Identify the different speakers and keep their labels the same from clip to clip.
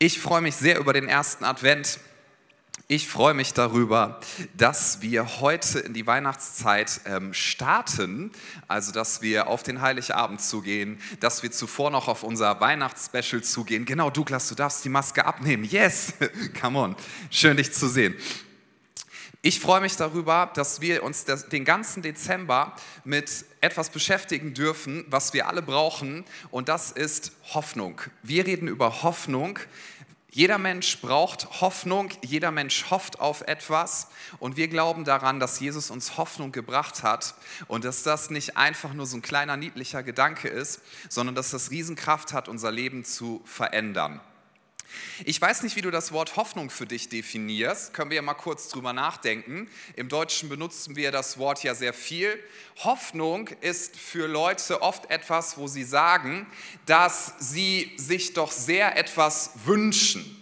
Speaker 1: Ich freue mich sehr über den ersten Advent. Ich freue mich darüber, dass wir heute in die Weihnachtszeit ähm, starten, also dass wir auf den Heiligabend zugehen, dass wir zuvor noch auf unser Weihnachtsspecial zugehen. Genau, Douglas, du darfst die Maske abnehmen. Yes, come on, schön dich zu sehen. Ich freue mich darüber, dass wir uns den ganzen Dezember mit etwas beschäftigen dürfen, was wir alle brauchen, und das ist Hoffnung. Wir reden über Hoffnung. Jeder Mensch braucht Hoffnung, jeder Mensch hofft auf etwas und wir glauben daran, dass Jesus uns Hoffnung gebracht hat und dass das nicht einfach nur so ein kleiner niedlicher Gedanke ist, sondern dass das Riesenkraft hat, unser Leben zu verändern. Ich weiß nicht, wie du das Wort Hoffnung für dich definierst. Können wir ja mal kurz drüber nachdenken. Im Deutschen benutzen wir das Wort ja sehr viel. Hoffnung ist für Leute oft etwas, wo sie sagen, dass sie sich doch sehr etwas wünschen.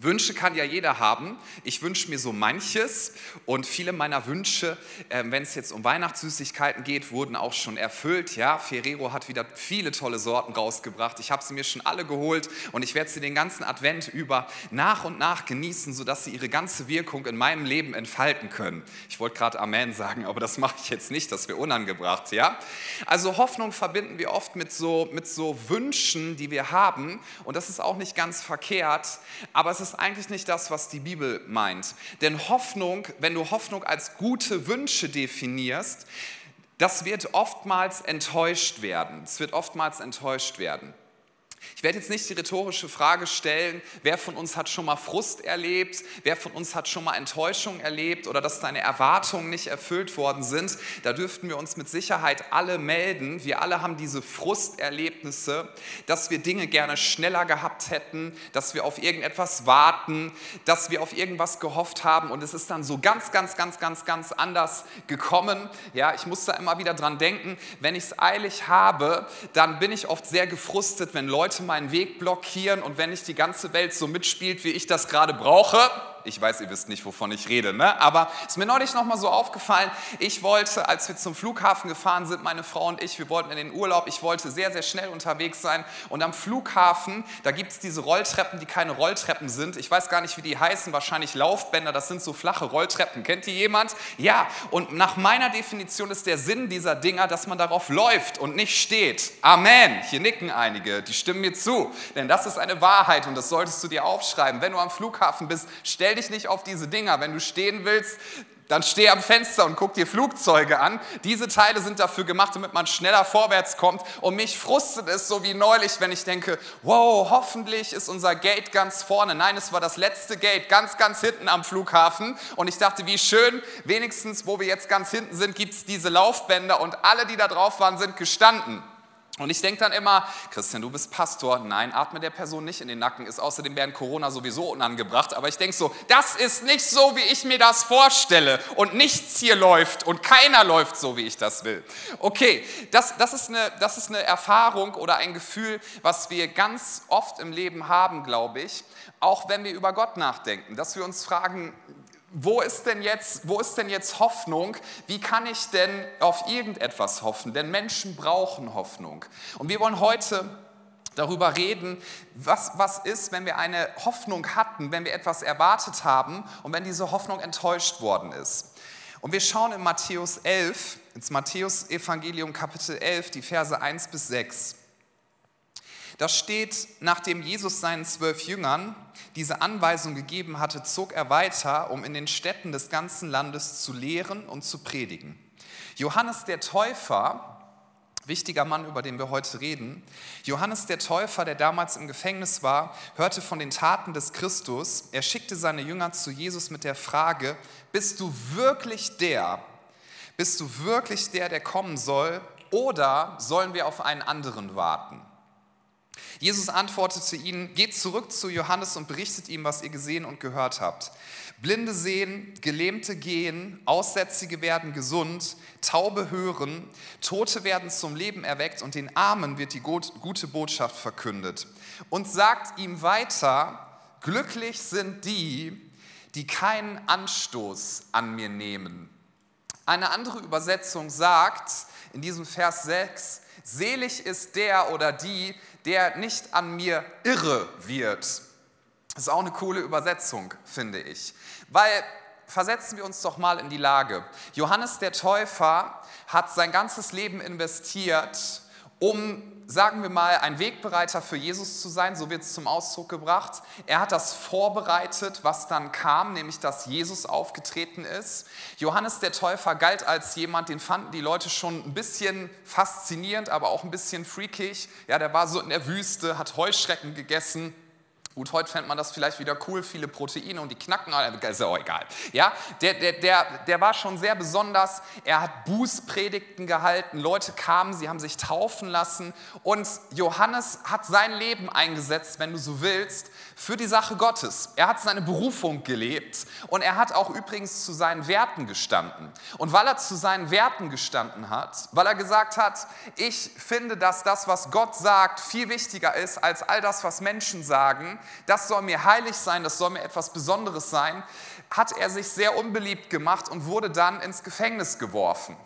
Speaker 1: Wünsche kann ja jeder haben. Ich wünsche mir so manches und viele meiner Wünsche, äh, wenn es jetzt um Weihnachtssüßigkeiten geht, wurden auch schon erfüllt. Ja, Ferrero hat wieder viele tolle Sorten rausgebracht. Ich habe sie mir schon alle geholt und ich werde sie den ganzen Advent über nach und nach genießen, sodass sie ihre ganze Wirkung in meinem Leben entfalten können. Ich wollte gerade Amen sagen, aber das mache ich jetzt nicht, das wäre unangebracht. Ja, also Hoffnung verbinden wir oft mit so, mit so Wünschen, die wir haben und das ist auch nicht ganz verkehrt, aber es ist ist eigentlich nicht das, was die Bibel meint. Denn Hoffnung, wenn du Hoffnung als gute Wünsche definierst, das wird oftmals enttäuscht werden. Es wird oftmals enttäuscht werden. Ich werde jetzt nicht die rhetorische Frage stellen, wer von uns hat schon mal Frust erlebt, wer von uns hat schon mal Enttäuschung erlebt oder dass seine Erwartungen nicht erfüllt worden sind. Da dürften wir uns mit Sicherheit alle melden. Wir alle haben diese Frusterlebnisse, dass wir Dinge gerne schneller gehabt hätten, dass wir auf irgendetwas warten, dass wir auf irgendwas gehofft haben und es ist dann so ganz, ganz, ganz, ganz, ganz anders gekommen. Ja, ich muss da immer wieder dran denken, wenn ich es eilig habe, dann bin ich oft sehr gefrustet, wenn Leute Leute meinen Weg blockieren und wenn nicht die ganze Welt so mitspielt, wie ich das gerade brauche, ich weiß, ihr wisst nicht, wovon ich rede, ne? aber es ist mir neulich nochmal so aufgefallen, ich wollte, als wir zum Flughafen gefahren sind, meine Frau und ich, wir wollten in den Urlaub, ich wollte sehr, sehr schnell unterwegs sein. Und am Flughafen, da gibt es diese Rolltreppen, die keine Rolltreppen sind, ich weiß gar nicht, wie die heißen, wahrscheinlich Laufbänder, das sind so flache Rolltreppen, kennt die jemand? Ja, und nach meiner Definition ist der Sinn dieser Dinger, dass man darauf läuft und nicht steht. Amen, hier nicken einige, die stimmen mir zu, denn das ist eine Wahrheit und das solltest du dir aufschreiben. Wenn du am Flughafen bist, stell dich nicht auf diese Dinger. Wenn du stehen willst, dann steh am Fenster und guck dir Flugzeuge an. Diese Teile sind dafür gemacht, damit man schneller vorwärts kommt. Und mich frustet es so wie neulich, wenn ich denke, wow, hoffentlich ist unser Gate ganz vorne. Nein, es war das letzte Gate, ganz, ganz hinten am Flughafen. Und ich dachte, wie schön, wenigstens, wo wir jetzt ganz hinten sind, gibt es diese Laufbänder und alle, die da drauf waren, sind gestanden. Und ich denke dann immer, Christian, du bist Pastor. Nein, atme der Person nicht in den Nacken, ist außerdem während Corona sowieso unangebracht. Aber ich denke so, das ist nicht so, wie ich mir das vorstelle. Und nichts hier läuft und keiner läuft so, wie ich das will. Okay, das, das, ist, eine, das ist eine Erfahrung oder ein Gefühl, was wir ganz oft im Leben haben, glaube ich. Auch wenn wir über Gott nachdenken, dass wir uns fragen, wo ist denn jetzt, wo ist denn jetzt Hoffnung? Wie kann ich denn auf irgendetwas hoffen? Denn Menschen brauchen Hoffnung. Und wir wollen heute darüber reden, was, was ist, wenn wir eine Hoffnung hatten, wenn wir etwas erwartet haben und wenn diese Hoffnung enttäuscht worden ist. Und wir schauen in Matthäus 11, ins Matthäus-Evangelium Kapitel 11, die Verse 1 bis 6. Da steht, nachdem Jesus seinen zwölf Jüngern diese Anweisung gegeben hatte, zog er weiter, um in den Städten des ganzen Landes zu lehren und zu predigen. Johannes der Täufer, wichtiger Mann, über den wir heute reden, Johannes der Täufer, der damals im Gefängnis war, hörte von den Taten des Christus. Er schickte seine Jünger zu Jesus mit der Frage, bist du wirklich der? Bist du wirklich der, der kommen soll? Oder sollen wir auf einen anderen warten? Jesus antwortete ihnen, geht zurück zu Johannes und berichtet ihm, was ihr gesehen und gehört habt. Blinde sehen, Gelähmte gehen, Aussätzige werden gesund, Taube hören, Tote werden zum Leben erweckt und den Armen wird die gute Botschaft verkündet. Und sagt ihm weiter, glücklich sind die, die keinen Anstoß an mir nehmen. Eine andere Übersetzung sagt in diesem Vers 6, selig ist der oder die, der nicht an mir irre wird. Das ist auch eine coole Übersetzung, finde ich. Weil versetzen wir uns doch mal in die Lage. Johannes der Täufer hat sein ganzes Leben investiert, um, sagen wir mal, ein Wegbereiter für Jesus zu sein, so wird es zum Ausdruck gebracht. Er hat das vorbereitet, was dann kam, nämlich dass Jesus aufgetreten ist. Johannes der Täufer galt als jemand, den fanden die Leute schon ein bisschen faszinierend, aber auch ein bisschen freakig. Ja, der war so in der Wüste, hat Heuschrecken gegessen Gut, heute fände man das vielleicht wieder cool, viele Proteine und die knacken, ist auch egal. Ja, der, der, der, der war schon sehr besonders. Er hat Bußpredigten gehalten, Leute kamen, sie haben sich taufen lassen und Johannes hat sein Leben eingesetzt, wenn du so willst, für die Sache Gottes. Er hat seine Berufung gelebt und er hat auch übrigens zu seinen Werten gestanden. Und weil er zu seinen Werten gestanden hat, weil er gesagt hat, ich finde, dass das, was Gott sagt, viel wichtiger ist als all das, was Menschen sagen, das soll mir heilig sein, das soll mir etwas Besonderes sein, hat er sich sehr unbeliebt gemacht und wurde dann ins Gefängnis geworfen.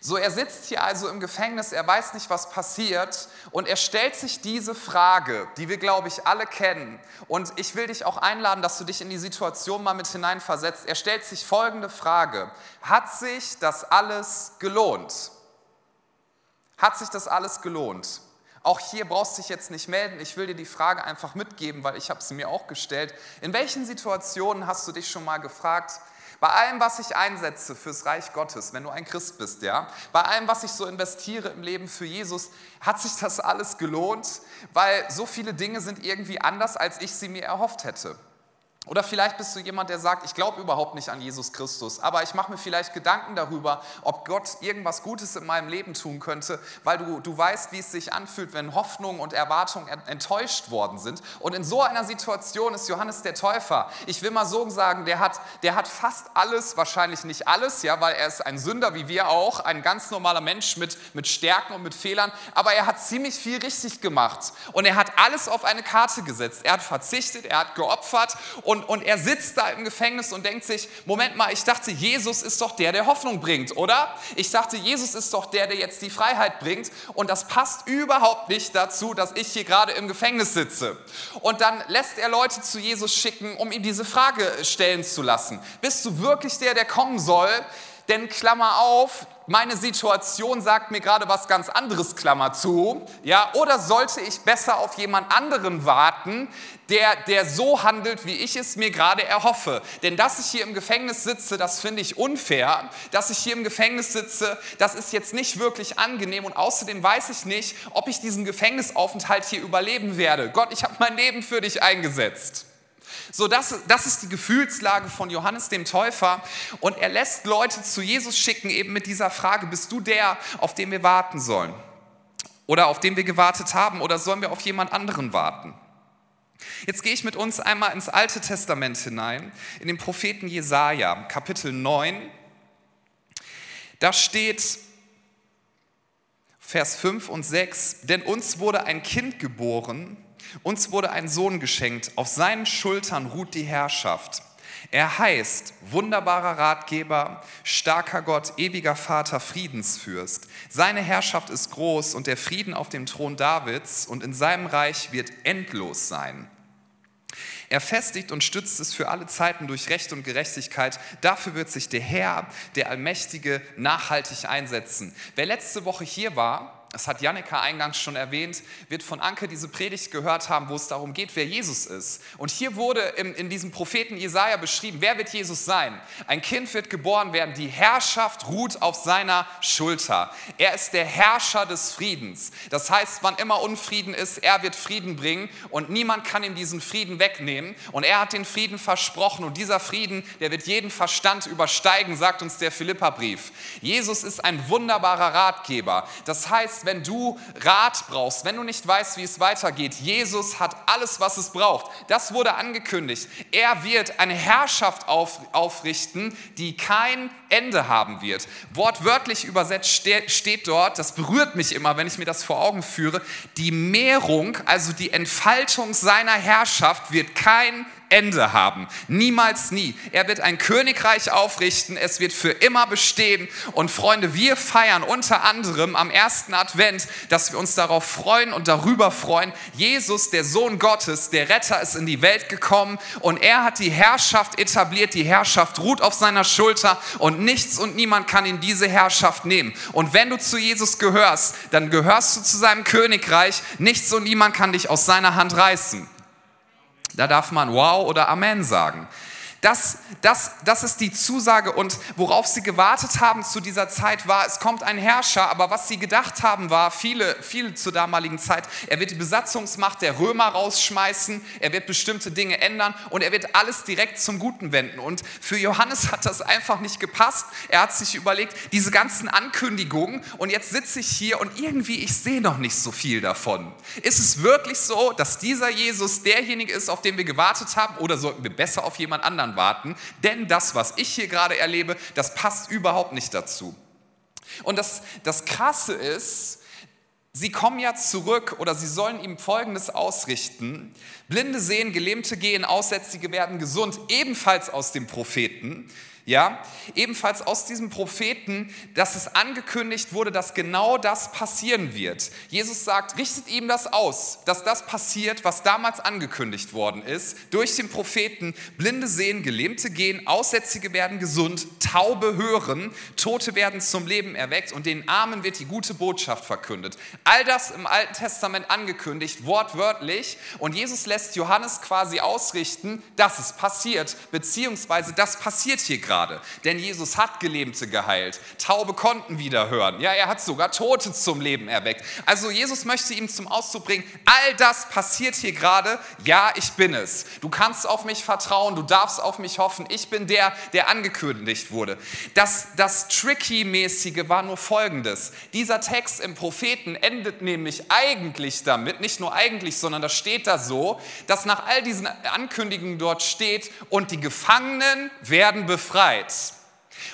Speaker 1: So, er sitzt hier also im Gefängnis, er weiß nicht, was passiert und er stellt sich diese Frage, die wir, glaube ich, alle kennen. Und ich will dich auch einladen, dass du dich in die Situation mal mit hineinversetzt. Er stellt sich folgende Frage. Hat sich das alles gelohnt? Hat sich das alles gelohnt? Auch hier brauchst du dich jetzt nicht melden. Ich will dir die Frage einfach mitgeben, weil ich habe sie mir auch gestellt. In welchen Situationen hast du dich schon mal gefragt, bei allem, was ich einsetze fürs Reich Gottes, wenn du ein Christ bist, ja, bei allem, was ich so investiere im Leben für Jesus, hat sich das alles gelohnt, weil so viele Dinge sind irgendwie anders, als ich sie mir erhofft hätte. Oder vielleicht bist du jemand, der sagt, ich glaube überhaupt nicht an Jesus Christus, aber ich mache mir vielleicht Gedanken darüber, ob Gott irgendwas Gutes in meinem Leben tun könnte, weil du, du weißt, wie es sich anfühlt, wenn Hoffnungen und Erwartungen enttäuscht worden sind. Und in so einer Situation ist Johannes der Täufer, ich will mal so sagen, der hat, der hat fast alles, wahrscheinlich nicht alles, ja, weil er ist ein Sünder wie wir auch, ein ganz normaler Mensch mit, mit Stärken und mit Fehlern, aber er hat ziemlich viel richtig gemacht und er hat alles auf eine Karte gesetzt. Er hat verzichtet, er hat geopfert und, und er sitzt da im Gefängnis und denkt sich, Moment mal, ich dachte, Jesus ist doch der, der Hoffnung bringt, oder? Ich dachte, Jesus ist doch der, der jetzt die Freiheit bringt und das passt überhaupt nicht dazu, dass ich hier gerade im Gefängnis sitze. Und dann lässt er Leute zu Jesus schicken, um ihm diese Frage stellen zu lassen. Bist du wirklich der, der kommen soll? Denn Klammer auf, meine Situation sagt mir gerade was ganz anderes, Klammer zu. Ja, oder sollte ich besser auf jemand anderen warten, der, der so handelt, wie ich es mir gerade erhoffe? Denn dass ich hier im Gefängnis sitze, das finde ich unfair. Dass ich hier im Gefängnis sitze, das ist jetzt nicht wirklich angenehm und außerdem weiß ich nicht, ob ich diesen Gefängnisaufenthalt hier überleben werde. Gott, ich habe mein Leben für dich eingesetzt. So, das, das ist die Gefühlslage von Johannes dem Täufer. Und er lässt Leute zu Jesus schicken, eben mit dieser Frage, bist du der, auf den wir warten sollen? Oder auf den wir gewartet haben? Oder sollen wir auf jemand anderen warten? Jetzt gehe ich mit uns einmal ins Alte Testament hinein, in den Propheten Jesaja, Kapitel 9. Da steht, Vers 5 und 6, denn uns wurde ein Kind geboren, uns wurde ein Sohn geschenkt, auf seinen Schultern ruht die Herrschaft. Er heißt wunderbarer Ratgeber, starker Gott, ewiger Vater, Friedensfürst. Seine Herrschaft ist groß und der Frieden auf dem Thron Davids und in seinem Reich wird endlos sein. Er festigt und stützt es für alle Zeiten durch Recht und Gerechtigkeit. Dafür wird sich der Herr, der Allmächtige, nachhaltig einsetzen. Wer letzte Woche hier war, das hat Jannika eingangs schon erwähnt, wird von Anke diese Predigt gehört haben, wo es darum geht, wer Jesus ist. Und hier wurde in, in diesem Propheten Jesaja beschrieben, wer wird Jesus sein? Ein Kind wird geboren werden, die Herrschaft ruht auf seiner Schulter. Er ist der Herrscher des Friedens. Das heißt, wann immer Unfrieden ist, er wird Frieden bringen und niemand kann ihm diesen Frieden wegnehmen. Und er hat den Frieden versprochen und dieser Frieden, der wird jeden Verstand übersteigen, sagt uns der Philipperbrief. Jesus ist ein wunderbarer Ratgeber. Das heißt, heißt, wenn du Rat brauchst, wenn du nicht weißt, wie es weitergeht, Jesus hat alles, was es braucht. Das wurde angekündigt. Er wird eine Herrschaft auf, aufrichten, die kein Ende haben wird. Wortwörtlich übersetzt steht dort, das berührt mich immer, wenn ich mir das vor Augen führe, die Mehrung, also die Entfaltung seiner Herrschaft wird kein Ende haben. Niemals nie. Er wird ein Königreich aufrichten. Es wird für immer bestehen. Und Freunde, wir feiern unter anderem am ersten Advent, dass wir uns darauf freuen und darüber freuen. Jesus, der Sohn Gottes, der Retter, ist in die Welt gekommen und er hat die Herrschaft etabliert. Die Herrschaft ruht auf seiner Schulter und nichts und niemand kann ihn diese Herrschaft nehmen. Und wenn du zu Jesus gehörst, dann gehörst du zu seinem Königreich. Nichts und niemand kann dich aus seiner Hand reißen. Da darf man Wow oder Amen sagen. Das, das, das ist die Zusage und worauf sie gewartet haben zu dieser Zeit war, es kommt ein Herrscher, aber was sie gedacht haben war, viele, viele zur damaligen Zeit, er wird die Besatzungsmacht der Römer rausschmeißen, er wird bestimmte Dinge ändern und er wird alles direkt zum Guten wenden. Und für Johannes hat das einfach nicht gepasst. Er hat sich überlegt, diese ganzen Ankündigungen und jetzt sitze ich hier und irgendwie, ich sehe noch nicht so viel davon. Ist es wirklich so, dass dieser Jesus derjenige ist, auf den wir gewartet haben oder sollten wir besser auf jemand anderen anderen warten, denn das, was ich hier gerade erlebe, das passt überhaupt nicht dazu. Und das, das Krasse ist, Sie kommen ja zurück oder sie sollen ihm Folgendes ausrichten. Blinde sehen, Gelähmte gehen, Aussätzige werden gesund, ebenfalls aus dem Propheten. Ja, ebenfalls aus diesem Propheten, dass es angekündigt wurde, dass genau das passieren wird. Jesus sagt, richtet ihm das aus, dass das passiert, was damals angekündigt worden ist, durch den Propheten. Blinde sehen, Gelähmte gehen, Aussätzige werden gesund, Taube hören, Tote werden zum Leben erweckt und den Armen wird die gute Botschaft verkündet. All das im Alten Testament angekündigt, wortwörtlich. Und Jesus lässt Johannes quasi ausrichten, dass es passiert, beziehungsweise das passiert hier gerade gerade. Denn Jesus hat Gelähmte geheilt. Taube konnten wieder hören. Ja, er hat sogar Tote zum Leben erweckt. Also Jesus möchte ihm zum Ausdruck bringen, all das passiert hier gerade. Ja, ich bin es. Du kannst auf mich vertrauen, du darfst auf mich hoffen. Ich bin der, der angekündigt wurde. Das, das Tricky-mäßige war nur folgendes. Dieser Text im Propheten endet nämlich eigentlich damit, nicht nur eigentlich, sondern das steht da so, dass nach all diesen Ankündigungen dort steht, und die Gefangenen werden befreit. Zeit.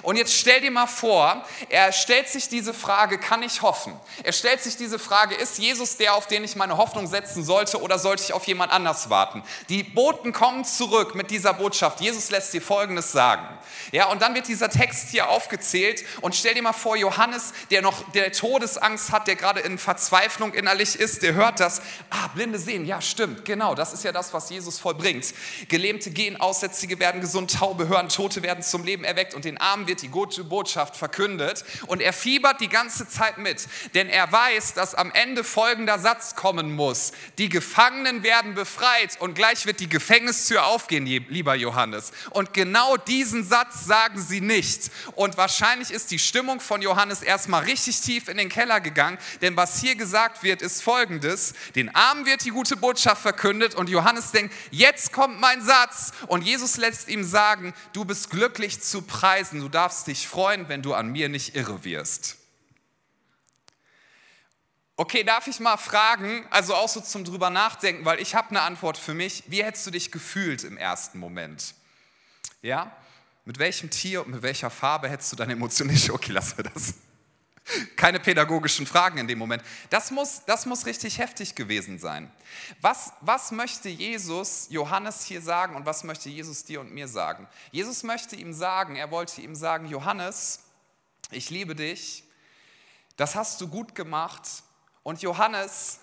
Speaker 1: Und jetzt stell dir mal vor, er stellt sich diese Frage, kann ich hoffen? Er stellt sich diese Frage, ist Jesus der, auf den ich meine Hoffnung setzen sollte oder sollte ich auf jemand anders warten? Die Boten kommen zurück mit dieser Botschaft. Jesus lässt dir Folgendes sagen. Ja, und dann wird dieser Text hier aufgezählt und stell dir mal vor, Johannes, der noch der Todesangst hat, der gerade in Verzweiflung innerlich ist, der hört das. Ah, Blinde sehen, ja, stimmt, genau, das ist ja das, was Jesus vollbringt. Gelähmte gehen, Aussätzige werden gesund, Taube hören, Tote werden zum Leben erweckt und den Armen wird die gute Botschaft verkündet und er fiebert die ganze Zeit mit, denn er weiß, dass am Ende folgender Satz kommen muss. Die Gefangenen werden befreit und gleich wird die Gefängnistür aufgehen, lieber Johannes. Und genau diesen Satz sagen sie nicht. Und wahrscheinlich ist die Stimmung von Johannes erstmal richtig tief in den Keller gegangen, denn was hier gesagt wird, ist folgendes. Den Armen wird die gute Botschaft verkündet und Johannes denkt, jetzt kommt mein Satz. Und Jesus lässt ihm sagen, du bist glücklich zu preisen, du darfst dich freuen, wenn du an mir nicht irre wirst. Okay, darf ich mal fragen, also auch so zum drüber nachdenken, weil ich habe eine Antwort für mich. Wie hättest du dich gefühlt im ersten Moment? Ja? Mit welchem Tier und mit welcher Farbe hättest du deine Emotionen nicht? Okay, lassen wir das. Keine pädagogischen Fragen in dem Moment. Das muss, das muss richtig heftig gewesen sein. Was, was möchte Jesus Johannes hier sagen und was möchte Jesus dir und mir sagen? Jesus möchte ihm sagen, er wollte ihm sagen, Johannes, ich liebe dich, das hast du gut gemacht und Johannes,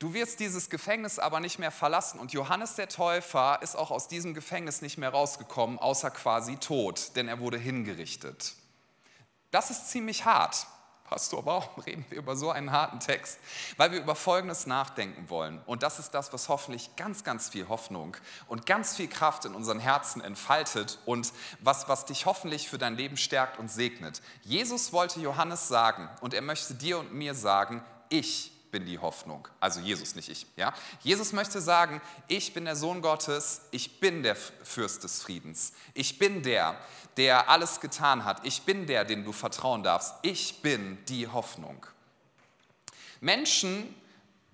Speaker 1: du wirst dieses Gefängnis aber nicht mehr verlassen und Johannes der Täufer ist auch aus diesem Gefängnis nicht mehr rausgekommen, außer quasi tot, denn er wurde hingerichtet. Das ist ziemlich hart. Pastor, warum reden wir über so einen harten Text? Weil wir über Folgendes nachdenken wollen. Und das ist das, was hoffentlich ganz, ganz viel Hoffnung und ganz viel Kraft in unseren Herzen entfaltet und was, was dich hoffentlich für dein Leben stärkt und segnet. Jesus wollte Johannes sagen und er möchte dir und mir sagen, ich bin die Hoffnung. Also Jesus, nicht ich. Ja? Jesus möchte sagen, ich bin der Sohn Gottes, ich bin der Fürst des Friedens. Ich bin der, der alles getan hat. Ich bin der, dem du vertrauen darfst. Ich bin die Hoffnung. Menschen,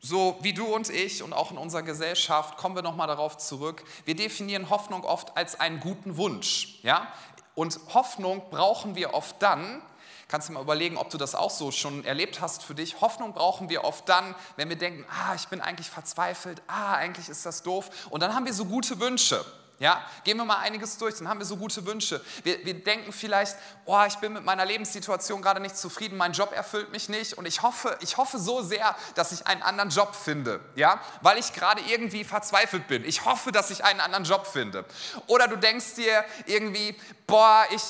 Speaker 1: so wie du und ich und auch in unserer Gesellschaft, kommen wir nochmal darauf zurück, wir definieren Hoffnung oft als einen guten Wunsch. Ja? Und Hoffnung brauchen wir oft dann, Kannst du mal überlegen, ob du das auch so schon erlebt hast für dich. Hoffnung brauchen wir oft dann, wenn wir denken, ah, ich bin eigentlich verzweifelt, ah, eigentlich ist das doof. Und dann haben wir so gute Wünsche. Ja, gehen wir mal einiges durch, dann haben wir so gute Wünsche. Wir, wir denken vielleicht, oh, ich bin mit meiner Lebenssituation gerade nicht zufrieden, mein Job erfüllt mich nicht und ich hoffe, ich hoffe so sehr, dass ich einen anderen Job finde, ja, weil ich gerade irgendwie verzweifelt bin. Ich hoffe, dass ich einen anderen Job finde. Oder du denkst dir irgendwie, boah, ich,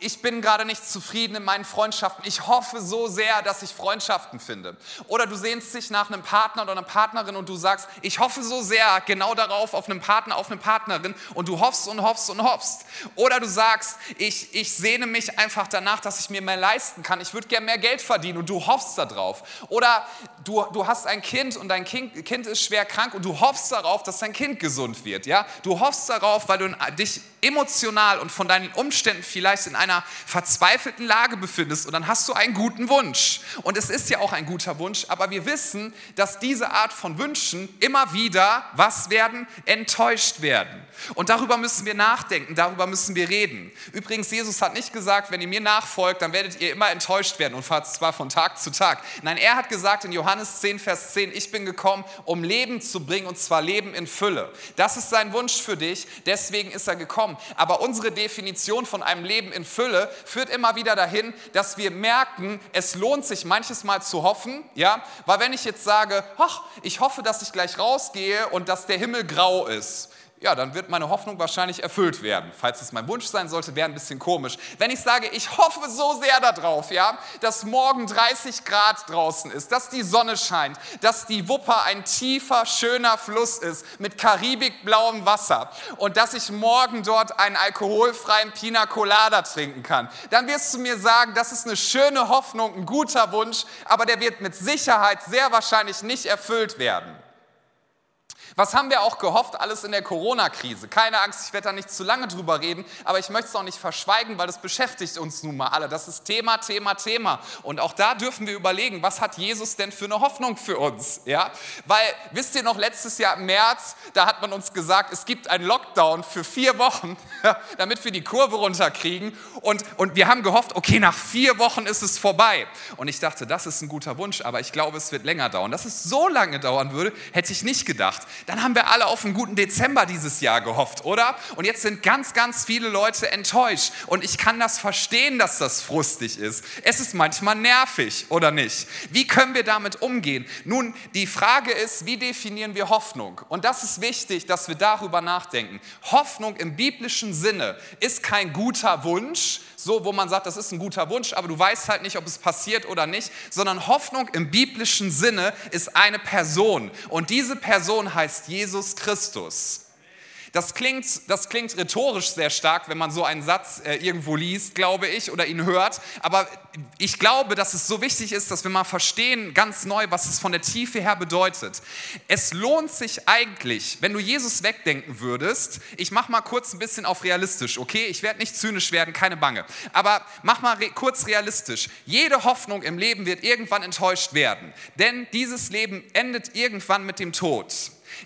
Speaker 1: ich bin gerade nicht zufrieden in meinen Freundschaften. Ich hoffe so sehr, dass ich Freundschaften finde. Oder du sehnst dich nach einem Partner oder einer Partnerin und du sagst, ich hoffe so sehr genau darauf, auf einen Partner, auf eine Partnerin und du hoffst und hoffst und hoffst. Oder du sagst, ich, ich sehne mich einfach danach, dass ich mir mehr leisten kann. Ich würde gerne mehr Geld verdienen und du hoffst darauf. Oder du, du hast ein Kind und dein kind, kind ist schwer krank und du hoffst darauf, dass dein Kind gesund wird. Ja? Du hoffst darauf, weil du dich emotional und von deinen Umständen vielleicht in einer verzweifelten Lage befindest und dann hast du einen guten Wunsch. Und es ist ja auch ein guter Wunsch, aber wir wissen, dass diese Art von Wünschen immer wieder was werden? Enttäuscht werden. Und darüber müssen wir nachdenken, darüber müssen wir reden. Übrigens, Jesus hat nicht gesagt, wenn ihr mir nachfolgt, dann werdet ihr immer enttäuscht werden und zwar von Tag zu Tag. Nein, er hat gesagt in Johannes 10, Vers 10, ich bin gekommen, um Leben zu bringen und zwar Leben in Fülle. Das ist sein Wunsch für dich, deswegen ist er gekommen. Aber unsere Definition von einem Leben in Fülle führt immer wieder dahin, dass wir merken, es lohnt sich manches Mal zu hoffen, ja, weil wenn ich jetzt sage, ich hoffe, dass ich gleich rausgehe und dass der Himmel grau ist, ja, dann wird meine Hoffnung wahrscheinlich erfüllt werden. Falls es mein Wunsch sein sollte, wäre ein bisschen komisch. Wenn ich sage, ich hoffe so sehr darauf, ja, dass morgen 30 Grad draußen ist, dass die Sonne scheint, dass die Wupper ein tiefer, schöner Fluss ist mit karibikblauem Wasser und dass ich morgen dort einen alkoholfreien Pina Colada trinken kann, dann wirst du mir sagen, das ist eine schöne Hoffnung, ein guter Wunsch, aber der wird mit Sicherheit sehr wahrscheinlich nicht erfüllt werden. Was haben wir auch gehofft, alles in der Corona-Krise? Keine Angst, ich werde da nicht zu lange drüber reden, aber ich möchte es auch nicht verschweigen, weil das beschäftigt uns nun mal alle. Das ist Thema, Thema, Thema. Und auch da dürfen wir überlegen, was hat Jesus denn für eine Hoffnung für uns? Ja? Weil, wisst ihr noch, letztes Jahr im März, da hat man uns gesagt, es gibt einen Lockdown für vier Wochen, damit wir die Kurve runterkriegen. Und, und wir haben gehofft, okay, nach vier Wochen ist es vorbei. Und ich dachte, das ist ein guter Wunsch, aber ich glaube, es wird länger dauern. Dass es so lange dauern würde, hätte ich nicht gedacht dann haben wir alle auf einen guten Dezember dieses Jahr gehofft, oder? Und jetzt sind ganz, ganz viele Leute enttäuscht. Und ich kann das verstehen, dass das frustig ist. Es ist manchmal nervig, oder nicht? Wie können wir damit umgehen? Nun, die Frage ist, wie definieren wir Hoffnung? Und das ist wichtig, dass wir darüber nachdenken. Hoffnung im biblischen Sinne ist kein guter Wunsch, so wo man sagt, das ist ein guter Wunsch, aber du weißt halt nicht, ob es passiert oder nicht, sondern Hoffnung im biblischen Sinne ist eine Person. Und diese Person heißt Jesus Christus. Das klingt, das klingt rhetorisch sehr stark, wenn man so einen Satz äh, irgendwo liest, glaube ich, oder ihn hört. Aber ich glaube, dass es so wichtig ist, dass wir mal verstehen, ganz neu, was es von der Tiefe her bedeutet. Es lohnt sich eigentlich, wenn du Jesus wegdenken würdest, ich mache mal kurz ein bisschen auf realistisch, okay? Ich werde nicht zynisch werden, keine Bange. Aber mach mal re kurz realistisch. Jede Hoffnung im Leben wird irgendwann enttäuscht werden. Denn dieses Leben endet irgendwann mit dem Tod.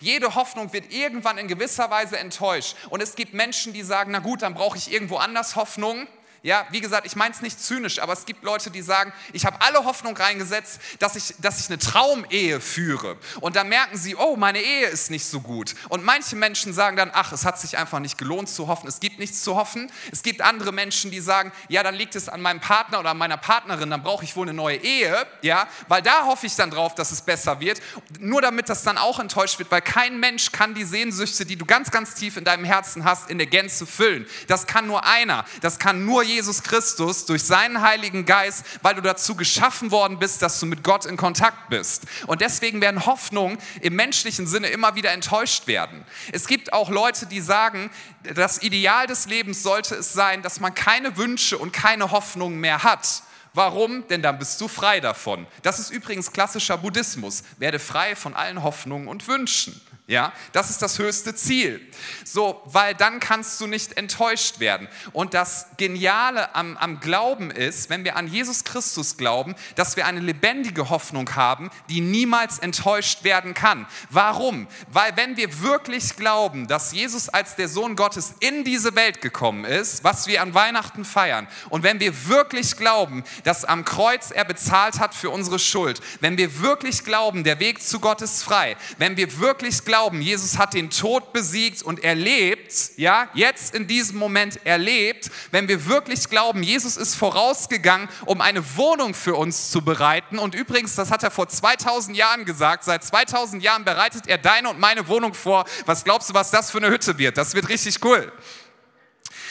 Speaker 1: Jede Hoffnung wird irgendwann in gewisser Weise enttäuscht. Und es gibt Menschen, die sagen, na gut, dann brauche ich irgendwo anders Hoffnung. Ja, wie gesagt, ich meine es nicht zynisch, aber es gibt Leute, die sagen, ich habe alle Hoffnung reingesetzt, dass ich, dass ich eine Traumehe führe. Und dann merken sie, oh, meine Ehe ist nicht so gut. Und manche Menschen sagen dann, ach, es hat sich einfach nicht gelohnt zu hoffen, es gibt nichts zu hoffen. Es gibt andere Menschen, die sagen, ja, dann liegt es an meinem Partner oder an meiner Partnerin, dann brauche ich wohl eine neue Ehe, ja, weil da hoffe ich dann drauf, dass es besser wird. Nur damit das dann auch enttäuscht wird, weil kein Mensch kann die Sehnsüchte, die du ganz, ganz tief in deinem Herzen hast, in der Gänze füllen. Das kann nur einer, das kann nur jeder Jesus Christus durch seinen Heiligen Geist, weil du dazu geschaffen worden bist, dass du mit Gott in Kontakt bist. Und deswegen werden Hoffnungen im menschlichen Sinne immer wieder enttäuscht werden. Es gibt auch Leute, die sagen, das Ideal des Lebens sollte es sein, dass man keine Wünsche und keine Hoffnungen mehr hat. Warum? Denn dann bist du frei davon. Das ist übrigens klassischer Buddhismus. Werde frei von allen Hoffnungen und Wünschen. Ja, das ist das höchste Ziel. So, weil dann kannst du nicht enttäuscht werden. Und das Geniale am, am Glauben ist, wenn wir an Jesus Christus glauben, dass wir eine lebendige Hoffnung haben, die niemals enttäuscht werden kann. Warum? Weil wenn wir wirklich glauben, dass Jesus als der Sohn Gottes in diese Welt gekommen ist, was wir an Weihnachten feiern, und wenn wir wirklich glauben, dass am Kreuz er bezahlt hat für unsere Schuld, wenn wir wirklich glauben, der Weg zu Gott ist frei, wenn wir wirklich glauben, glauben, Jesus hat den Tod besiegt und er lebt, ja, jetzt in diesem Moment erlebt, wenn wir wirklich glauben, Jesus ist vorausgegangen, um eine Wohnung für uns zu bereiten. Und übrigens, das hat er vor 2000 Jahren gesagt, seit 2000 Jahren bereitet er deine und meine Wohnung vor. Was glaubst du, was das für eine Hütte wird? Das wird richtig cool.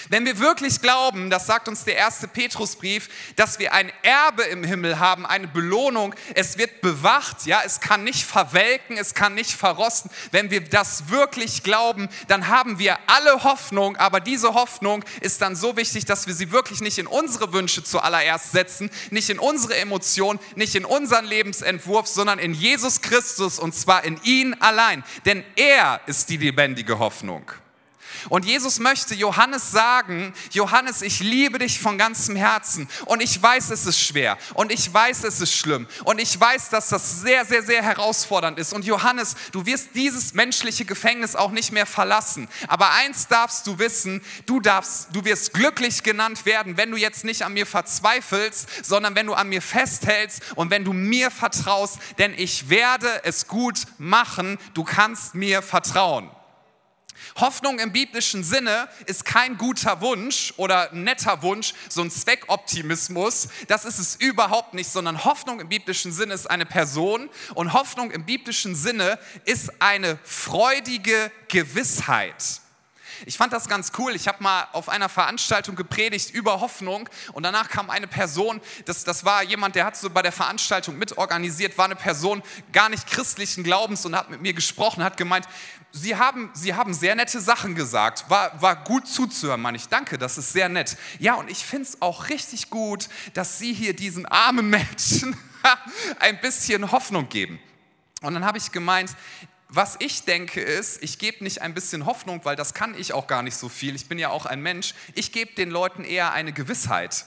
Speaker 1: Wenn wir wirklich glauben, das sagt uns der erste Petrusbrief, dass wir ein Erbe im Himmel haben, eine Belohnung, es wird bewacht, ja, es kann nicht verwelken, es kann nicht verrosten. Wenn wir das wirklich glauben, dann haben wir alle Hoffnung, aber diese Hoffnung ist dann so wichtig, dass wir sie wirklich nicht in unsere Wünsche zuallererst setzen, nicht in unsere Emotionen, nicht in unseren Lebensentwurf, sondern in Jesus Christus und zwar in ihn allein, denn er ist die lebendige Hoffnung. Und Jesus möchte Johannes sagen, Johannes, ich liebe dich von ganzem Herzen und ich weiß, es ist schwer und ich weiß, es ist schlimm und ich weiß, dass das sehr, sehr, sehr herausfordernd ist. Und Johannes, du wirst dieses menschliche Gefängnis auch nicht mehr verlassen. Aber eins darfst du wissen, du darfst, du wirst glücklich genannt werden, wenn du jetzt nicht an mir verzweifelst, sondern wenn du an mir festhältst und wenn du mir vertraust, denn ich werde es gut machen, du kannst mir vertrauen. Hoffnung im biblischen Sinne ist kein guter Wunsch oder netter Wunsch, so ein Zweckoptimismus. Das ist es überhaupt nicht, sondern Hoffnung im biblischen Sinne ist eine Person und Hoffnung im biblischen Sinne ist eine freudige Gewissheit. Ich fand das ganz cool. Ich habe mal auf einer Veranstaltung gepredigt über Hoffnung und danach kam eine Person, das, das war jemand, der hat so bei der Veranstaltung mitorganisiert, war eine Person gar nicht christlichen Glaubens und hat mit mir gesprochen, hat gemeint, Sie haben, Sie haben sehr nette Sachen gesagt, war, war gut zuzuhören, meine ich. Danke, das ist sehr nett. Ja, und ich finde es auch richtig gut, dass Sie hier diesen armen Menschen ein bisschen Hoffnung geben. Und dann habe ich gemeint, was ich denke ist, ich gebe nicht ein bisschen Hoffnung, weil das kann ich auch gar nicht so viel. Ich bin ja auch ein Mensch. Ich gebe den Leuten eher eine Gewissheit.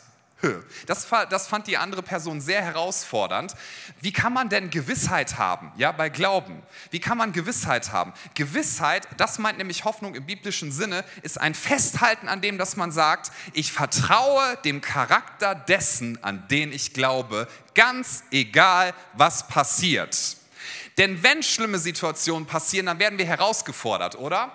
Speaker 1: Das, das, fand die andere Person sehr herausfordernd. Wie kann man denn Gewissheit haben, ja, bei Glauben? Wie kann man Gewissheit haben? Gewissheit, das meint nämlich Hoffnung im biblischen Sinne, ist ein Festhalten an dem, dass man sagt, ich vertraue dem Charakter dessen, an den ich glaube, ganz egal, was passiert. Denn wenn schlimme Situationen passieren, dann werden wir herausgefordert, oder?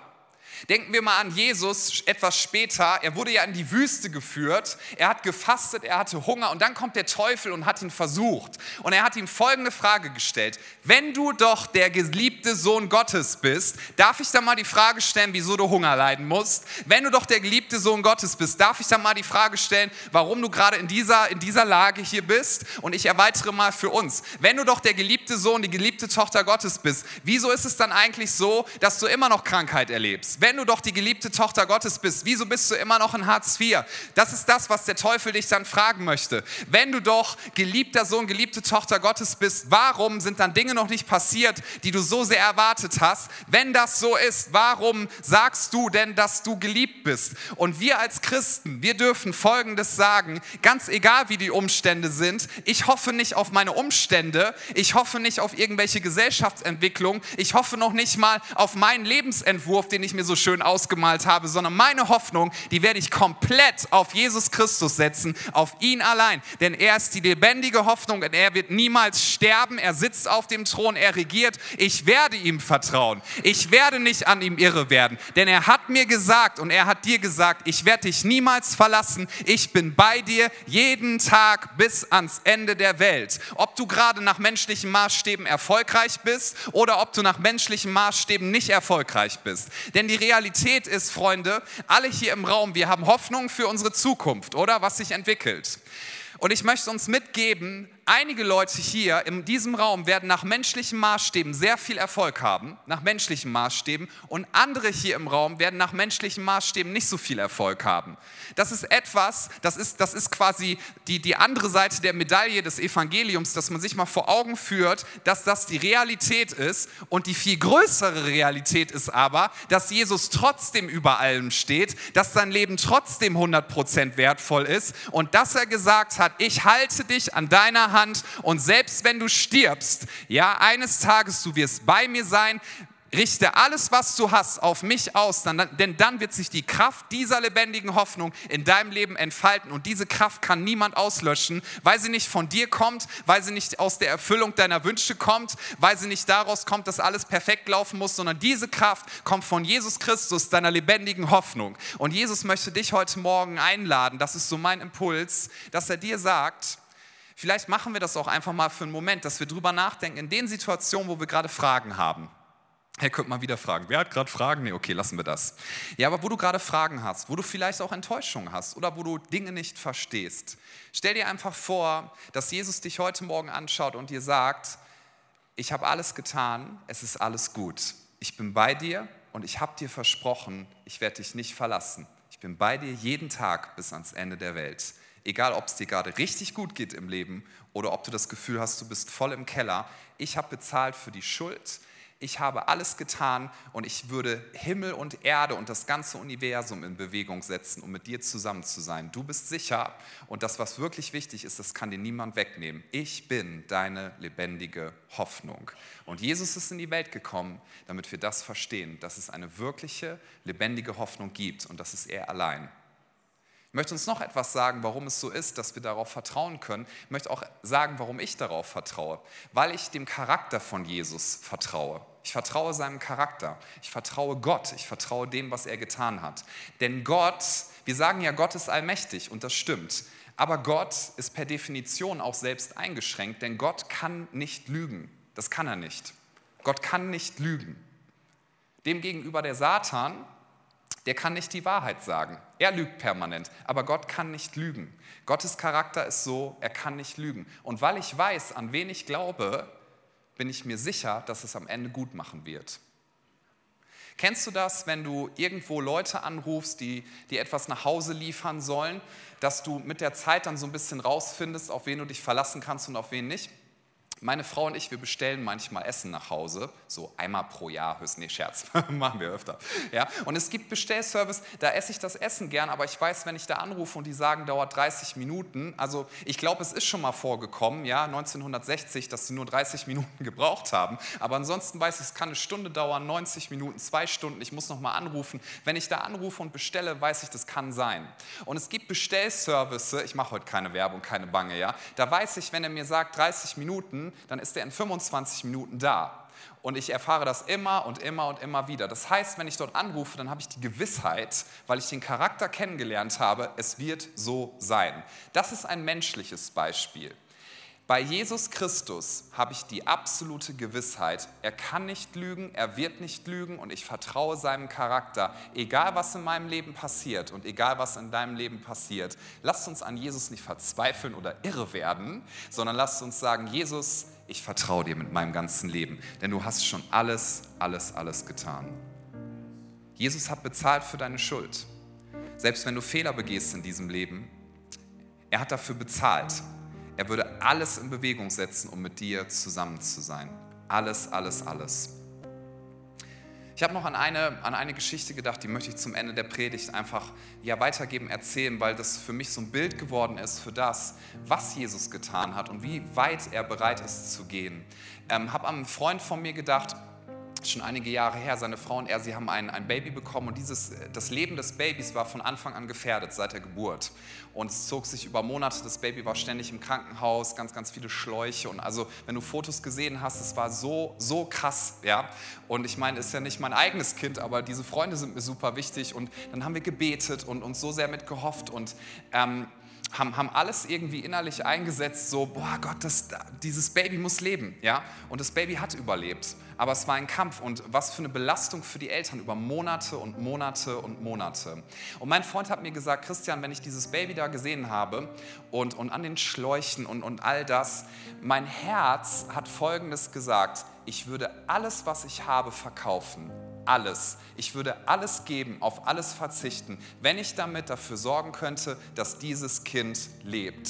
Speaker 1: Denken wir mal an Jesus etwas später. Er wurde ja in die Wüste geführt. Er hat gefastet, er hatte Hunger und dann kommt der Teufel und hat ihn versucht. Und er hat ihm folgende Frage gestellt. Wenn du doch der geliebte Sohn Gottes bist, darf ich dann mal die Frage stellen, wieso du Hunger leiden musst? Wenn du doch der geliebte Sohn Gottes bist, darf ich dann mal die Frage stellen, warum du gerade in dieser, in dieser Lage hier bist? Und ich erweitere mal für uns. Wenn du doch der geliebte Sohn, die geliebte Tochter Gottes bist, wieso ist es dann eigentlich so, dass du immer noch Krankheit erlebst? Wenn wenn du doch die geliebte Tochter Gottes bist, wieso bist du immer noch in Hartz IV? Das ist das, was der Teufel dich dann fragen möchte. Wenn du doch geliebter Sohn, geliebte Tochter Gottes bist, warum sind dann Dinge noch nicht passiert, die du so sehr erwartet hast? Wenn das so ist, warum sagst du denn, dass du geliebt bist? Und wir als Christen, wir dürfen Folgendes sagen, ganz egal wie die Umstände sind, ich hoffe nicht auf meine Umstände, ich hoffe nicht auf irgendwelche Gesellschaftsentwicklung, ich hoffe noch nicht mal auf meinen Lebensentwurf, den ich mir so schön ausgemalt habe, sondern meine Hoffnung, die werde ich komplett auf Jesus Christus setzen, auf ihn allein. Denn er ist die lebendige Hoffnung und er wird niemals sterben. Er sitzt auf dem Thron, er regiert. Ich werde ihm vertrauen. Ich werde nicht an ihm irre werden, denn er hat mir gesagt und er hat dir gesagt, ich werde dich niemals verlassen. Ich bin bei dir jeden Tag bis ans Ende der Welt. Ob du gerade nach menschlichen Maßstäben erfolgreich bist oder ob du nach menschlichen Maßstäben nicht erfolgreich bist. Denn die Realität ist, Freunde, alle hier im Raum, wir haben Hoffnung für unsere Zukunft, oder was sich entwickelt. Und ich möchte uns mitgeben, einige Leute hier in diesem Raum werden nach menschlichen Maßstäben sehr viel Erfolg haben, nach menschlichen Maßstäben, und andere hier im Raum werden nach menschlichen Maßstäben nicht so viel Erfolg haben. Das ist etwas, das ist, das ist quasi die, die andere Seite der Medaille des Evangeliums, dass man sich mal vor Augen führt, dass das die Realität ist. Und die viel größere Realität ist aber, dass Jesus trotzdem über allem steht, dass sein Leben trotzdem 100% wertvoll ist und dass er gesagt hat, ich halte dich an deiner Hand und selbst wenn du stirbst, ja, eines Tages du wirst bei mir sein, richte alles, was du hast, auf mich aus, denn dann wird sich die Kraft dieser lebendigen Hoffnung in deinem Leben entfalten. Und diese Kraft kann niemand auslöschen, weil sie nicht von dir kommt, weil sie nicht aus der Erfüllung deiner Wünsche kommt, weil sie nicht daraus kommt, dass alles perfekt laufen muss, sondern diese Kraft kommt von Jesus Christus, deiner lebendigen Hoffnung. Und Jesus möchte dich heute Morgen einladen, das ist so mein Impuls, dass er dir sagt, Vielleicht machen wir das auch einfach mal für einen Moment, dass wir drüber nachdenken, in den Situationen, wo wir gerade Fragen haben. Hey, könnt mal wieder fragen. Wer hat gerade Fragen? Nee, okay, lassen wir das. Ja, aber wo du gerade Fragen hast, wo du vielleicht auch Enttäuschungen hast oder wo du Dinge nicht verstehst, stell dir einfach vor, dass Jesus dich heute Morgen anschaut und dir sagt, ich habe alles getan, es ist alles gut. Ich bin bei dir und ich habe dir versprochen, ich werde dich nicht verlassen. Ich bin bei dir jeden Tag bis ans Ende der Welt. Egal, ob es dir gerade richtig gut geht im Leben oder ob du das Gefühl hast, du bist voll im Keller. Ich habe bezahlt für die Schuld ich habe alles getan und ich würde Himmel und Erde und das ganze Universum in Bewegung setzen, um mit dir zusammen zu sein. Du bist sicher und das, was wirklich wichtig ist, das kann dir niemand wegnehmen. Ich bin deine lebendige Hoffnung. Und Jesus ist in die Welt gekommen, damit wir das verstehen, dass es eine wirkliche, lebendige Hoffnung gibt und das ist er allein. Möchte uns noch etwas sagen, warum es so ist, dass wir darauf vertrauen können. Ich möchte auch sagen, warum ich darauf vertraue. Weil ich dem Charakter von Jesus vertraue. Ich vertraue seinem Charakter. Ich vertraue Gott. Ich vertraue dem, was er getan hat. Denn Gott, wir sagen ja, Gott ist allmächtig und das stimmt. Aber Gott ist per Definition auch selbst eingeschränkt, denn Gott kann nicht lügen. Das kann er nicht. Gott kann nicht lügen. Demgegenüber der Satan, der kann nicht die Wahrheit sagen. Er lügt permanent, aber Gott kann nicht lügen. Gottes Charakter ist so, er kann nicht lügen. Und weil ich weiß, an wen ich glaube, bin ich mir sicher, dass es am Ende gut machen wird. Kennst du das, wenn du irgendwo Leute anrufst, die, die etwas nach Hause liefern sollen, dass du mit der Zeit dann so ein bisschen rausfindest, auf wen du dich verlassen kannst und auf wen nicht? Meine Frau und ich, wir bestellen manchmal Essen nach Hause, so einmal pro Jahr, höchstens, nee, Scherz, machen wir öfter. Ja? Und es gibt Bestellservice, da esse ich das Essen gern, aber ich weiß, wenn ich da anrufe und die sagen, dauert 30 Minuten, also ich glaube, es ist schon mal vorgekommen, ja, 1960, dass sie nur 30 Minuten gebraucht haben, aber ansonsten weiß ich, es kann eine Stunde dauern, 90 Minuten, zwei Stunden, ich muss nochmal anrufen. Wenn ich da anrufe und bestelle, weiß ich, das kann sein. Und es gibt Bestellservice, ich mache heute keine Werbung, keine Bange, ja, da weiß ich, wenn er mir sagt 30 Minuten, dann ist er in 25 Minuten da. Und ich erfahre das immer und immer und immer wieder. Das heißt, wenn ich dort anrufe, dann habe ich die Gewissheit, weil ich den Charakter kennengelernt habe, es wird so sein. Das ist ein menschliches Beispiel. Bei Jesus Christus habe ich die absolute Gewissheit, er kann nicht lügen, er wird nicht lügen und ich vertraue seinem Charakter, egal was in meinem Leben passiert und egal was in deinem Leben passiert. Lasst uns an Jesus nicht verzweifeln oder irre werden, sondern lasst uns sagen, Jesus, ich vertraue dir mit meinem ganzen Leben, denn du hast schon alles, alles, alles getan. Jesus hat bezahlt für deine Schuld. Selbst wenn du Fehler begehst in diesem Leben, er hat dafür bezahlt. Er würde alles in Bewegung setzen, um mit dir zusammen zu sein. Alles, alles, alles. Ich habe noch an eine, an eine Geschichte gedacht, die möchte ich zum Ende der Predigt einfach ja, weitergeben, erzählen, weil das für mich so ein Bild geworden ist für das, was Jesus getan hat und wie weit er bereit ist zu gehen. Ähm, habe an einen Freund von mir gedacht, schon einige Jahre her, seine Frau und er, sie haben ein, ein Baby bekommen und dieses, das Leben des Babys war von Anfang an gefährdet seit der Geburt. Und es zog sich über Monate, das Baby war ständig im Krankenhaus, ganz, ganz viele Schläuche und also, wenn du Fotos gesehen hast, es war so, so krass, ja. Und ich meine, es ist ja nicht mein eigenes Kind, aber diese Freunde sind mir super wichtig und dann haben wir gebetet und uns so sehr mitgehofft und ähm, haben, haben alles irgendwie innerlich eingesetzt, so, boah Gott, das, dieses Baby muss leben, ja. Und das Baby hat überlebt aber es war ein Kampf und was für eine Belastung für die Eltern über Monate und Monate und Monate. Und mein Freund hat mir gesagt, Christian, wenn ich dieses Baby da gesehen habe und, und an den Schläuchen und, und all das, mein Herz hat Folgendes gesagt, ich würde alles, was ich habe, verkaufen. Alles. Ich würde alles geben, auf alles verzichten, wenn ich damit dafür sorgen könnte, dass dieses Kind lebt.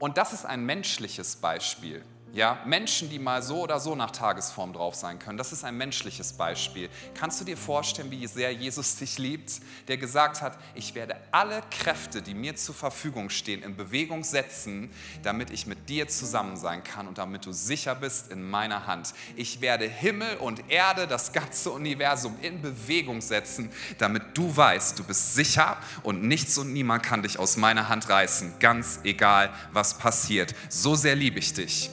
Speaker 1: Und das ist ein menschliches Beispiel. Ja, Menschen, die mal so oder so nach Tagesform drauf sein können, das ist ein menschliches Beispiel. Kannst du dir vorstellen, wie sehr Jesus dich liebt, der gesagt hat, ich werde alle Kräfte, die mir zur Verfügung stehen, in Bewegung setzen, damit ich mit dir zusammen sein kann und damit du sicher bist in meiner Hand. Ich werde Himmel und Erde, das ganze Universum in Bewegung setzen, damit du weißt, du bist sicher und nichts und niemand kann dich aus meiner Hand reißen, ganz egal, was passiert. So sehr liebe ich dich.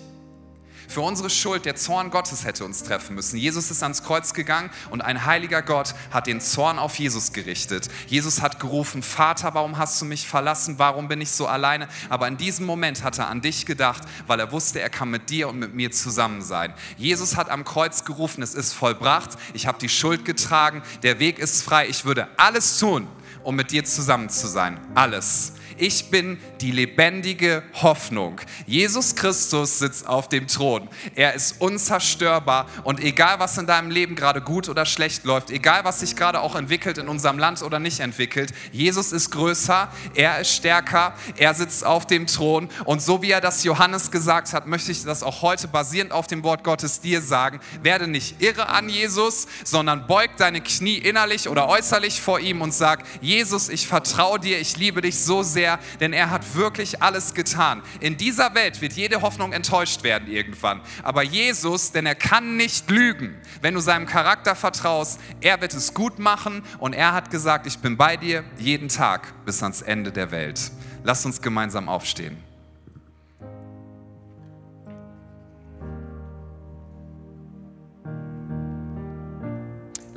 Speaker 1: Für unsere Schuld, der Zorn Gottes hätte uns treffen müssen. Jesus ist ans Kreuz gegangen und ein heiliger Gott hat den Zorn auf Jesus gerichtet. Jesus hat gerufen, Vater, warum hast du mich verlassen? Warum bin ich so alleine? Aber in diesem Moment hat er an dich gedacht, weil er wusste, er kann mit dir und mit mir zusammen sein. Jesus hat am Kreuz gerufen, es ist vollbracht, ich habe die Schuld getragen, der Weg ist frei, ich würde alles tun, um mit dir zusammen zu sein. Alles ich bin die lebendige Hoffnung. Jesus Christus sitzt auf dem Thron. Er ist unzerstörbar und egal was in deinem Leben gerade gut oder schlecht läuft, egal was sich gerade auch entwickelt in unserem Land oder nicht entwickelt, Jesus ist größer, er ist stärker, er sitzt auf dem Thron und so wie er das Johannes gesagt hat, möchte ich das auch heute basierend auf dem Wort Gottes dir sagen, werde nicht irre an Jesus, sondern beug deine Knie innerlich oder äußerlich vor ihm und sag, Jesus, ich vertraue dir, ich liebe dich so sehr, er, denn er hat wirklich alles getan. In dieser Welt wird jede Hoffnung enttäuscht werden irgendwann. Aber Jesus, denn er kann nicht lügen, wenn du seinem Charakter vertraust, er wird es gut machen und er hat gesagt, ich bin bei dir jeden Tag bis ans Ende der Welt. Lass uns gemeinsam aufstehen.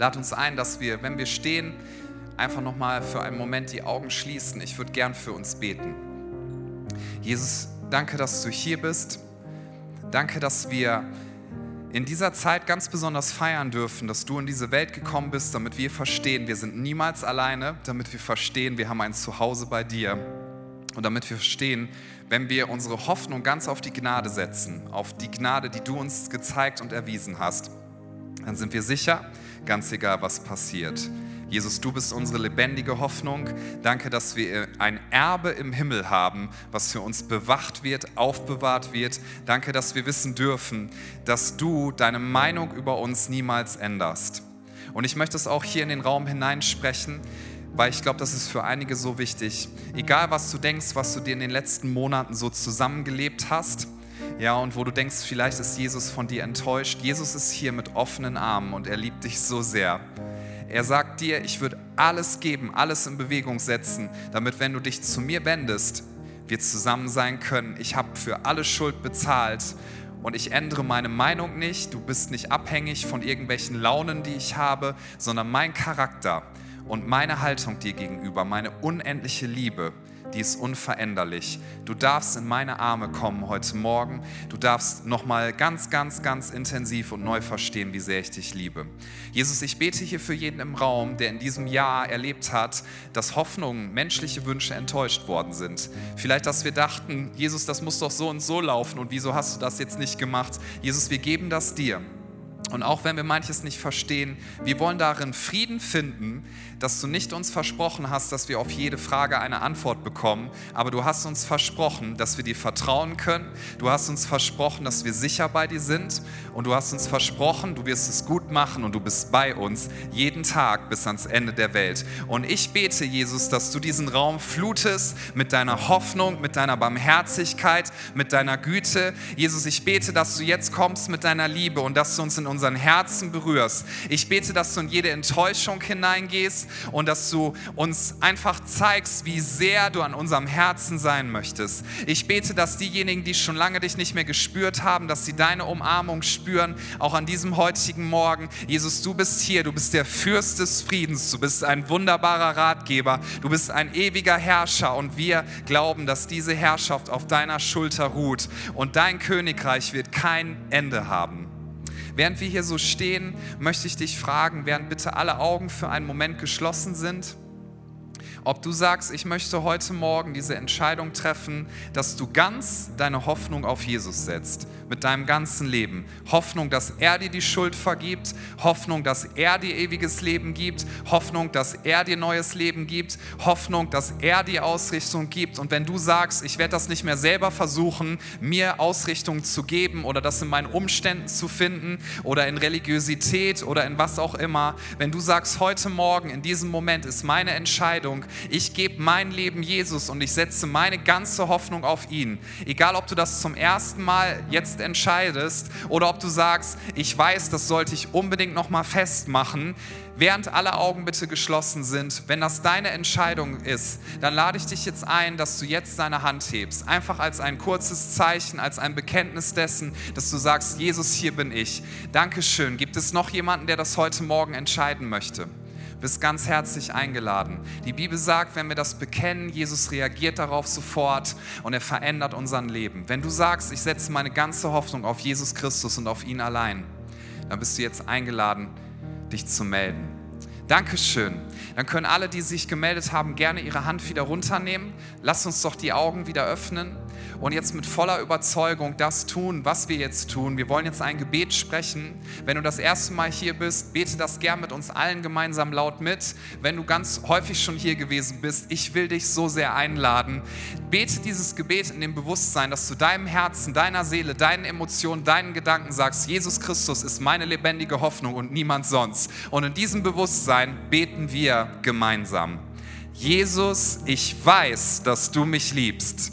Speaker 1: Lad uns ein, dass wir, wenn wir stehen, einfach nochmal für einen Moment die Augen schließen. Ich würde gern für uns beten. Jesus, danke, dass du hier bist. Danke, dass wir in dieser Zeit ganz besonders feiern dürfen, dass du in diese Welt gekommen bist, damit wir verstehen, wir sind niemals alleine, damit wir verstehen, wir haben ein Zuhause bei dir. Und damit wir verstehen, wenn wir unsere Hoffnung ganz auf die Gnade setzen, auf die Gnade, die du uns gezeigt und erwiesen hast, dann sind wir sicher, ganz egal was passiert. Jesus, du bist unsere lebendige Hoffnung. Danke, dass wir ein Erbe im Himmel haben, was für uns bewacht wird, aufbewahrt wird. Danke, dass wir wissen dürfen, dass du deine Meinung über uns niemals änderst. Und ich möchte es auch hier in den Raum hineinsprechen, weil ich glaube, das ist für einige so wichtig. Egal, was du denkst, was du dir in den letzten Monaten so zusammengelebt hast, ja, und wo du denkst, vielleicht ist Jesus von dir enttäuscht. Jesus ist hier mit offenen Armen und er liebt dich so sehr. Er sagt dir, ich würde alles geben, alles in Bewegung setzen, damit wenn du dich zu mir wendest, wir zusammen sein können. Ich habe für alle Schuld bezahlt und ich ändere meine Meinung nicht. Du bist nicht abhängig von irgendwelchen Launen, die ich habe, sondern mein Charakter und meine Haltung dir gegenüber, meine unendliche Liebe die ist unveränderlich. Du darfst in meine Arme kommen heute Morgen. Du darfst nochmal ganz, ganz, ganz intensiv und neu verstehen, wie sehr ich dich liebe. Jesus, ich bete hier für jeden im Raum, der in diesem Jahr erlebt hat, dass Hoffnungen, menschliche Wünsche enttäuscht worden sind. Vielleicht, dass wir dachten, Jesus, das muss doch so und so laufen und wieso hast du das jetzt nicht gemacht? Jesus, wir geben das dir. Und auch wenn wir manches nicht verstehen, wir wollen darin Frieden finden, dass du nicht uns versprochen hast, dass wir auf jede Frage eine Antwort bekommen, aber du hast uns versprochen, dass wir dir vertrauen können. Du hast uns versprochen, dass wir sicher bei dir sind und du hast uns versprochen, du wirst es gut machen und du bist bei uns jeden Tag bis ans Ende der Welt. Und ich bete, Jesus, dass du diesen Raum flutest mit deiner Hoffnung, mit deiner Barmherzigkeit, mit deiner Güte. Jesus, ich bete, dass du jetzt kommst mit deiner Liebe und dass du uns in unseren Herzen berührst. Ich bete, dass du in jede Enttäuschung hineingehst und dass du uns einfach zeigst, wie sehr du an unserem Herzen sein möchtest. Ich bete, dass diejenigen, die schon lange dich nicht mehr gespürt haben, dass sie deine Umarmung spüren, auch an diesem heutigen Morgen. Jesus, du bist hier, du bist der Fürst des Friedens, du bist ein wunderbarer Ratgeber, du bist ein ewiger Herrscher und wir glauben, dass diese Herrschaft auf deiner Schulter ruht und dein Königreich wird kein Ende haben. Während wir hier so stehen, möchte ich dich fragen, während bitte alle Augen für einen Moment geschlossen sind ob du sagst, ich möchte heute Morgen diese Entscheidung treffen, dass du ganz deine Hoffnung auf Jesus setzt, mit deinem ganzen Leben. Hoffnung, dass er dir die Schuld vergibt, Hoffnung, dass er dir ewiges Leben gibt, Hoffnung, dass er dir neues Leben gibt, Hoffnung, dass er dir Ausrichtung gibt. Und wenn du sagst, ich werde das nicht mehr selber versuchen, mir Ausrichtung zu geben oder das in meinen Umständen zu finden oder in Religiosität oder in was auch immer, wenn du sagst, heute Morgen, in diesem Moment ist meine Entscheidung, ich gebe mein Leben Jesus und ich setze meine ganze Hoffnung auf ihn. Egal, ob du das zum ersten Mal jetzt entscheidest oder ob du sagst, ich weiß, das sollte ich unbedingt noch mal festmachen. Während alle Augen bitte geschlossen sind, wenn das deine Entscheidung ist, dann lade ich dich jetzt ein, dass du jetzt deine Hand hebst. Einfach als ein kurzes Zeichen, als ein Bekenntnis dessen, dass du sagst, Jesus, hier bin ich. Dankeschön. Gibt es noch jemanden, der das heute Morgen entscheiden möchte? Bist ganz herzlich eingeladen. Die Bibel sagt, wenn wir das bekennen, Jesus reagiert darauf sofort und er verändert unser Leben. Wenn du sagst, ich setze meine ganze Hoffnung auf Jesus Christus und auf ihn allein, dann bist du jetzt eingeladen, dich zu melden. Dankeschön. Dann können alle, die sich gemeldet haben, gerne ihre Hand wieder runternehmen. Lass uns doch die Augen wieder öffnen und jetzt mit voller Überzeugung das tun, was wir jetzt tun. Wir wollen jetzt ein Gebet sprechen. Wenn du das erste Mal hier bist, bete das gern mit uns allen gemeinsam laut mit. Wenn du ganz häufig schon hier gewesen bist, ich will dich so sehr einladen. Bete dieses Gebet in dem Bewusstsein, dass du deinem Herzen, deiner Seele, deinen Emotionen, deinen Gedanken sagst, Jesus Christus ist meine lebendige Hoffnung und niemand sonst. Und in diesem Bewusstsein beten wir gemeinsam. Jesus, ich weiß, dass du mich liebst.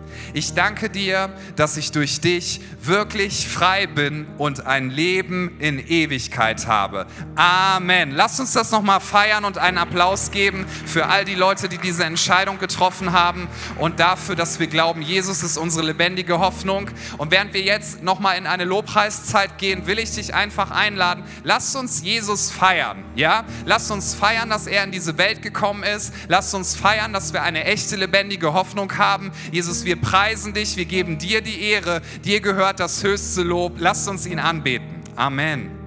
Speaker 1: Ich danke dir, dass ich durch dich wirklich frei bin und ein Leben in Ewigkeit habe. Amen. Lass uns das nochmal feiern und einen Applaus geben für all die Leute, die diese Entscheidung getroffen haben und dafür, dass wir glauben, Jesus ist unsere lebendige Hoffnung. Und während wir jetzt nochmal in eine Lobpreiszeit gehen, will ich dich einfach einladen. Lass uns Jesus feiern. Ja? Lass uns feiern, dass er in diese Welt gekommen ist. Lass uns feiern, dass wir eine echte lebendige Hoffnung haben. Jesus, wir preisen dich, wir geben dir die Ehre, dir gehört das höchste Lob. Lasst uns ihn anbeten. Amen.